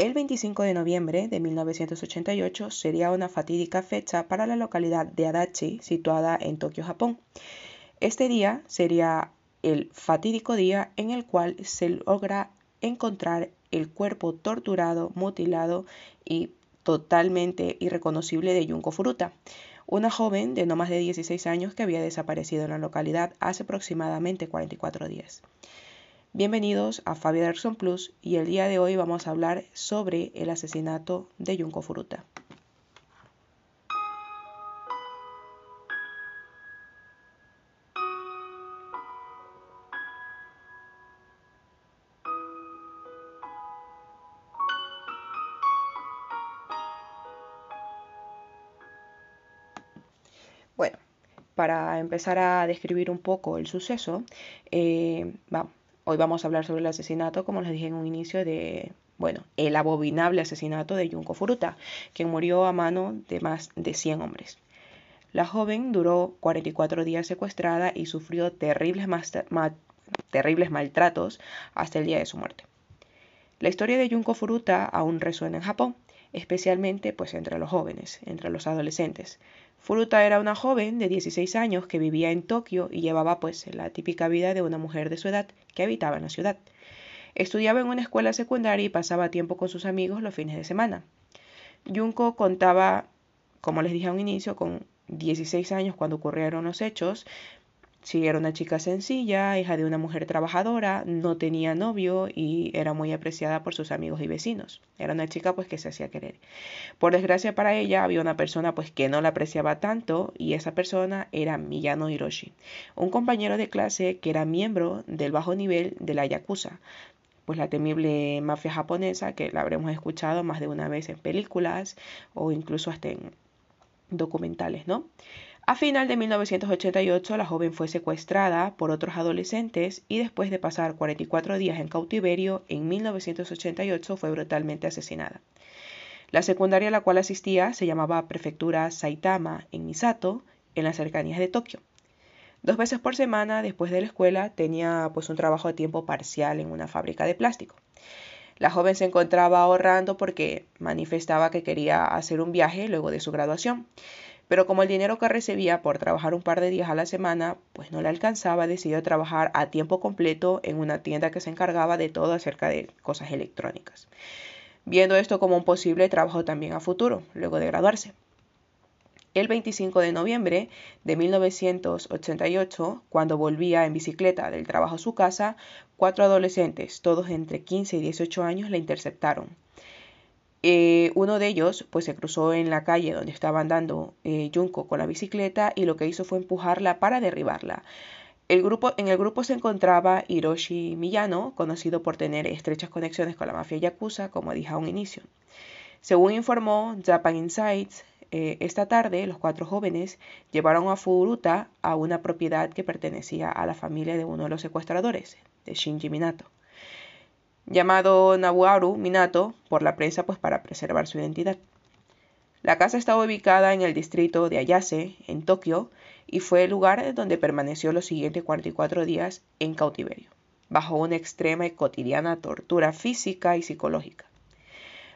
El 25 de noviembre de 1988 sería una fatídica fecha para la localidad de Adachi, situada en Tokio, Japón. Este día sería el fatídico día en el cual se logra encontrar el cuerpo torturado, mutilado y totalmente irreconocible de Junko Furuta, una joven de no más de 16 años que había desaparecido en la localidad hace aproximadamente 44 días. Bienvenidos a Fabio Derson Plus y el día de hoy vamos a hablar sobre el asesinato de Junko Furuta. Bueno, para empezar a describir un poco el suceso, eh, vamos Hoy vamos a hablar sobre el asesinato, como les dije en un inicio, de, bueno, el abominable asesinato de Junko Furuta, quien murió a mano de más de 100 hombres. La joven duró 44 días secuestrada y sufrió terribles, maltratos hasta el día de su muerte. La historia de Junko Furuta aún resuena en Japón, especialmente pues entre los jóvenes, entre los adolescentes, Furuta era una joven de 16 años que vivía en Tokio y llevaba pues la típica vida de una mujer de su edad que habitaba en la ciudad. Estudiaba en una escuela secundaria y pasaba tiempo con sus amigos los fines de semana. Junko contaba, como les dije a un inicio, con 16 años cuando ocurrieron los hechos, Sí, era una chica sencilla, hija de una mujer trabajadora, no tenía novio y era muy apreciada por sus amigos y vecinos. Era una chica pues que se hacía querer. Por desgracia para ella había una persona pues que no la apreciaba tanto y esa persona era Miyano Hiroshi, un compañero de clase que era miembro del bajo nivel de la Yakuza, pues la temible mafia japonesa que la habremos escuchado más de una vez en películas o incluso hasta en documentales, ¿no? A final de 1988, la joven fue secuestrada por otros adolescentes y después de pasar 44 días en cautiverio, en 1988 fue brutalmente asesinada. La secundaria a la cual asistía se llamaba Prefectura Saitama en Misato, en las cercanías de Tokio. Dos veces por semana, después de la escuela, tenía pues un trabajo de tiempo parcial en una fábrica de plástico. La joven se encontraba ahorrando porque manifestaba que quería hacer un viaje luego de su graduación. Pero como el dinero que recibía por trabajar un par de días a la semana, pues no le alcanzaba, decidió trabajar a tiempo completo en una tienda que se encargaba de todo acerca de cosas electrónicas, viendo esto como un posible trabajo también a futuro, luego de graduarse. El 25 de noviembre de 1988, cuando volvía en bicicleta del trabajo a su casa, cuatro adolescentes, todos entre 15 y 18 años, la interceptaron eh, uno de ellos pues se cruzó en la calle donde estaba andando eh, Junko con la bicicleta y lo que hizo fue empujarla para derribarla. El grupo, en el grupo se encontraba Hiroshi Miyano, conocido por tener estrechas conexiones con la mafia yakuza, como dije a un inicio. Según informó Japan Insights, eh, esta tarde los cuatro jóvenes llevaron a Furuta a una propiedad que pertenecía a la familia de uno de los secuestradores, de Shinji Minato llamado Nawaru Minato por la prensa pues para preservar su identidad. La casa estaba ubicada en el distrito de Ayase, en Tokio, y fue el lugar donde permaneció los siguientes 44 días en cautiverio, bajo una extrema y cotidiana tortura física y psicológica.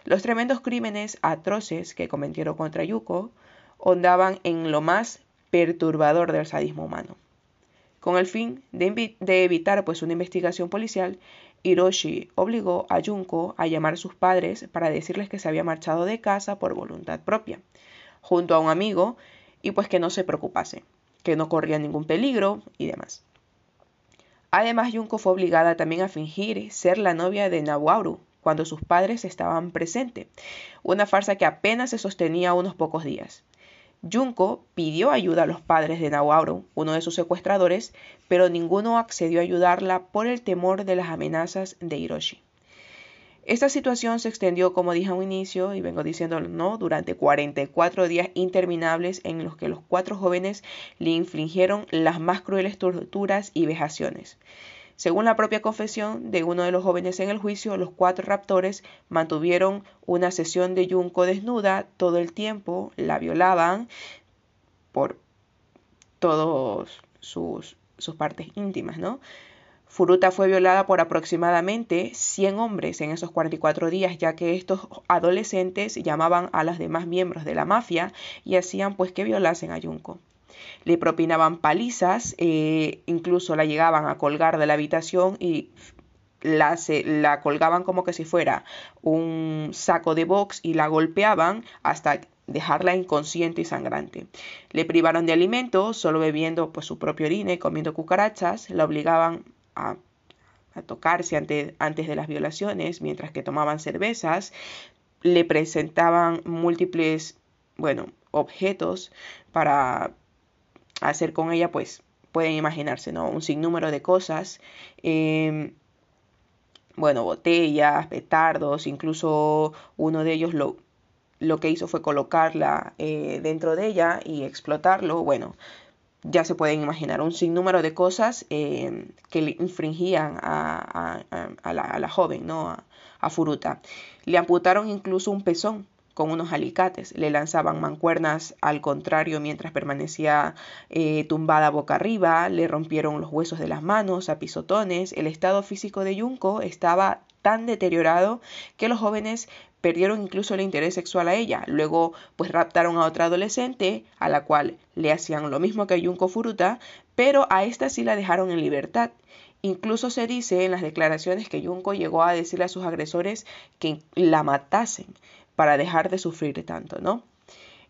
Los tremendos crímenes atroces que cometieron contra Yuko ondaban en lo más perturbador del sadismo humano. Con el fin de, de evitar pues una investigación policial, Hiroshi obligó a Junko a llamar a sus padres para decirles que se había marchado de casa por voluntad propia, junto a un amigo, y pues que no se preocupase, que no corría ningún peligro y demás. Además, Junko fue obligada también a fingir ser la novia de Nawaru cuando sus padres estaban presentes, una farsa que apenas se sostenía unos pocos días. Junko pidió ayuda a los padres de Nawaru, uno de sus secuestradores, pero ninguno accedió a ayudarla por el temor de las amenazas de Hiroshi. Esta situación se extendió, como dije a un inicio, y vengo diciéndolo, ¿no? durante 44 días interminables en los que los cuatro jóvenes le infligieron las más crueles torturas y vejaciones. Según la propia confesión de uno de los jóvenes en el juicio, los cuatro raptores mantuvieron una sesión de Junko desnuda todo el tiempo, la violaban por todas sus, sus partes íntimas, ¿no? Furuta fue violada por aproximadamente 100 hombres en esos 44 días, ya que estos adolescentes llamaban a los demás miembros de la mafia y hacían pues que violasen a Junko. Le propinaban palizas, eh, incluso la llegaban a colgar de la habitación y la, la colgaban como que si fuera un saco de box y la golpeaban hasta dejarla inconsciente y sangrante. Le privaron de alimento, solo bebiendo pues, su propio orina y comiendo cucarachas, la obligaban a, tocarse antes de las violaciones, mientras que tomaban cervezas, le presentaban múltiples, bueno, objetos para hacer con ella, pues pueden imaginarse, ¿no? Un sinnúmero de cosas. Em, bueno, botellas, petardos, incluso uno de ellos lo, lo que hizo fue colocarla eh, dentro de ella y explotarlo. Bueno, ya se pueden imaginar un sinnúmero de cosas eh, que le infringían a, la, joven, ¿no? A, Furuta. Le amputaron incluso un pezón con unos alicates, le lanzaban mancuernas al contrario mientras permanecía eh, tumbada boca arriba, le rompieron los huesos de las manos a pisotones, el estado físico de Junko estaba tan deteriorado que los jóvenes perdieron incluso el interés sexual a ella. Luego, pues raptaron a otra adolescente, a la cual le hacían lo mismo que a Junko Furuta, pero a esta sí la dejaron en libertad. Incluso se dice en las declaraciones que Junko llegó a decirle a sus agresores que la matasen para dejar de sufrir tanto, ¿no?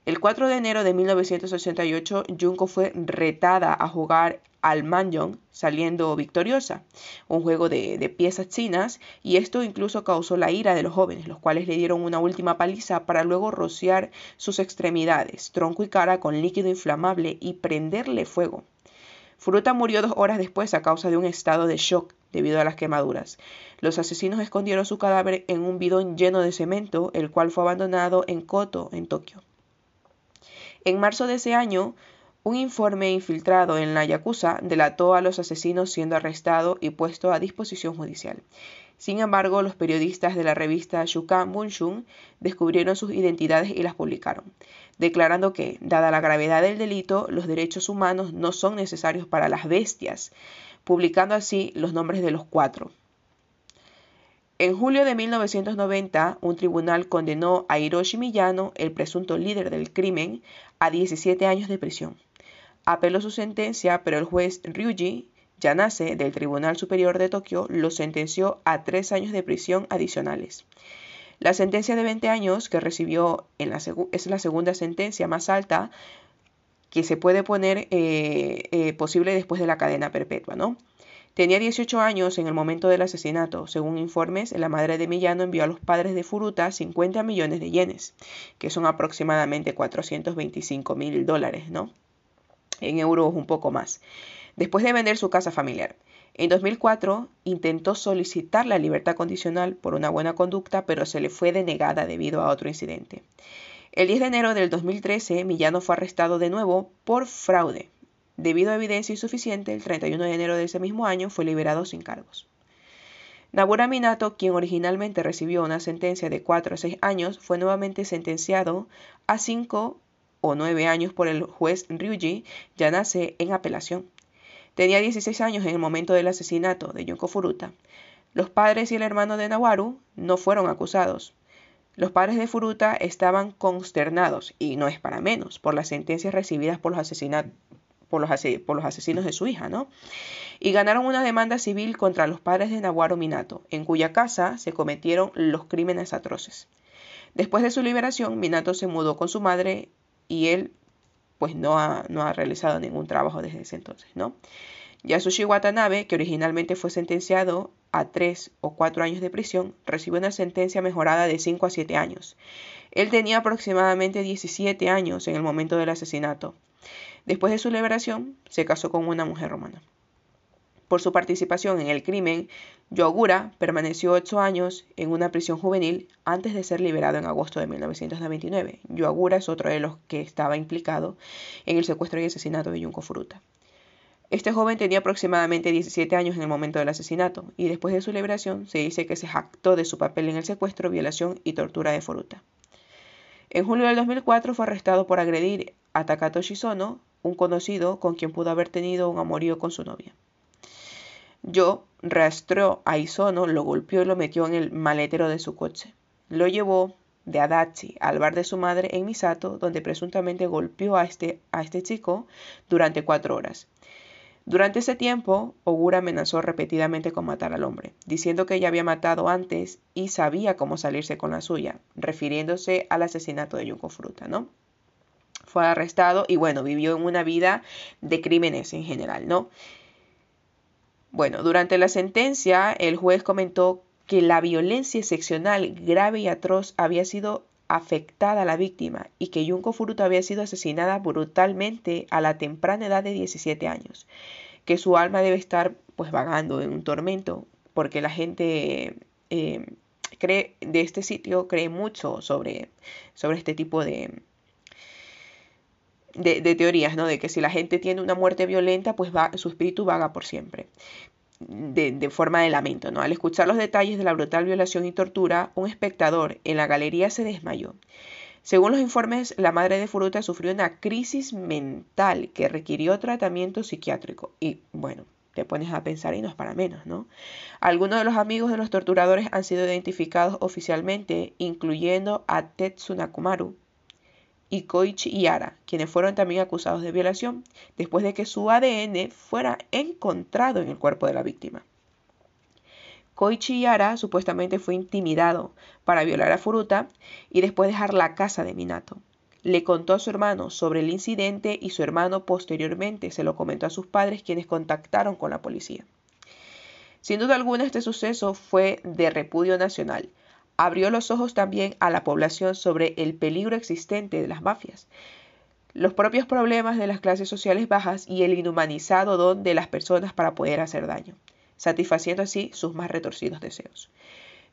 El 4 de enero de 1988, Junko fue retada a jugar al Mahjong, saliendo victoriosa, un juego de, de, piezas chinas, y esto incluso causó la ira de los jóvenes, los cuales le dieron una última paliza para luego rociar sus extremidades, tronco y cara con líquido inflamable y prenderle fuego. Furuta murió dos horas después a causa de un estado de shock debido a las quemaduras. Los asesinos escondieron su cadáver en un bidón lleno de cemento, el cual fue abandonado en Koto, en Tokio. En marzo de ese año, un informe infiltrado en la Yakuza delató a los asesinos siendo arrestado y puesto a disposición judicial. Sin embargo, los periodistas de la revista Shukan Bunshun descubrieron sus identidades y las publicaron, declarando que, dada la gravedad del delito, los derechos humanos no son necesarios para las bestias, publicando así los nombres de los cuatro. En julio de 1990, un tribunal condenó a Hiroshi Miyano, el presunto líder del crimen, a 17 años de prisión. Apeló su sentencia, pero el juez Ryuji Yanase del Tribunal Superior de Tokio lo sentenció a tres años de prisión adicionales. La sentencia de 20 años que recibió en es la segunda sentencia más alta que se puede poner eh, eh, posible después de la cadena perpetua, ¿no? Tenía 18 años en el momento del asesinato. Según informes, la madre de Millano envió a los padres de Furuta 50 millones de yenes, que son aproximadamente 425 mil dólares, ¿no? En euros un poco más. Después de vender su casa familiar. En 2004 intentó solicitar la libertad condicional por una buena conducta, pero se le fue denegada debido a otro incidente. El 10 de enero del 2013, Millano fue arrestado de nuevo por fraude, Debido a evidencia insuficiente, el 31 de enero de ese mismo año fue liberado sin cargos. Nabura Minato, quien originalmente recibió una sentencia de 4 a 6 años, fue nuevamente sentenciado a 5 o 9 años por el juez Ryuji Yanase en apelación. Tenía 16 años en el momento del asesinato de Yonko Furuta. Los padres y el hermano de Nawaru no fueron acusados. Los padres de Furuta estaban consternados, y no es para menos, por las sentencias recibidas por los, asesinos de su hija, ¿no? Y ganaron una demanda civil contra los padres de Naguaro Minato, en cuya casa se cometieron los crímenes atroces. Después de su liberación, Minato se mudó con su madre y él pues no ha, no ha realizado ningún trabajo desde ese entonces, ¿no? Yasushi Watanabe, que originalmente fue sentenciado a tres o cuatro años de prisión, recibió una sentencia mejorada de 5 a 7 años. Él tenía aproximadamente 17 años en el momento del asesinato. Después de su liberación, se casó con una mujer romana. Por su participación en el crimen, Yogura permaneció ocho años en una prisión juvenil antes de ser liberado en agosto de 1999. Yogura es otro de los que estaba implicado en el secuestro y asesinato de Junko Furuta. Este joven tenía aproximadamente 17 años en el momento del asesinato y después de su liberación se dice que se jactó de su papel en el secuestro, violación y tortura de Furuta. En julio del 2004 fue arrestado por agredir a Takatoshi Sono, un conocido con quien pudo haber tenido un amorío con su novia. Yo rastreó a Isono, lo golpeó y lo metió en el maletero de su coche. Lo llevó de Adachi al bar de su madre en Misato, donde presuntamente golpeó a este, a este chico durante cuatro horas. Durante ese tiempo, Ogura amenazó repetidamente con matar al hombre, diciendo que ella había matado antes y sabía cómo salirse con la suya, refiriéndose al asesinato de Yunko Fruta, ¿no? Fue arrestado y bueno, vivió en una vida de crímenes en general, ¿no? Bueno, durante la sentencia, el juez comentó que la violencia excepcional grave y atroz había sido afectada a la víctima y que Junko Furuta había sido asesinada brutalmente a la temprana edad de 17 años, que su alma debe estar pues vagando en un tormento porque la gente eh, cree de este sitio cree mucho sobre, sobre este tipo de, de, teorías, ¿no? De que si la gente tiene una muerte violenta, pues su espíritu vaga por siempre de, forma de lamento. ¿no? Al escuchar los detalles de la brutal violación y tortura, un espectador en la galería se desmayó. Según los informes, la madre de Furuta sufrió una crisis mental que requirió tratamiento psiquiátrico. Y bueno, te pones a pensar y no es para menos, ¿no? Algunos de los amigos de los torturadores han sido identificados oficialmente, incluyendo a Tetsunakumaru, y Koichi Yara, quienes fueron también acusados de violación después de que su ADN fuera encontrado en el cuerpo de la víctima. Koichi Yara supuestamente fue intimidado para violar a Furuta y después dejar la casa de Minato. Le contó a su hermano sobre el incidente y su hermano posteriormente se lo comentó a sus padres quienes contactaron con la policía. Sin duda alguna este suceso fue de repudio nacional, abrió los ojos también a la población sobre el peligro existente de las mafias, los propios problemas de las clases sociales bajas y el inhumanizado don de las personas para poder hacer daño, satisfaciendo así sus más retorcidos deseos.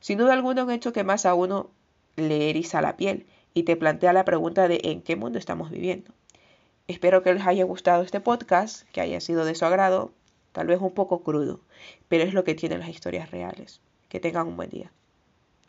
Sin duda alguna un hecho que más a uno le eriza la piel y te plantea la pregunta de en qué mundo estamos viviendo. Espero que les haya gustado este podcast, que haya sido de su agrado, tal vez un poco crudo, pero es lo que tienen las historias reales. Que tengan un buen día.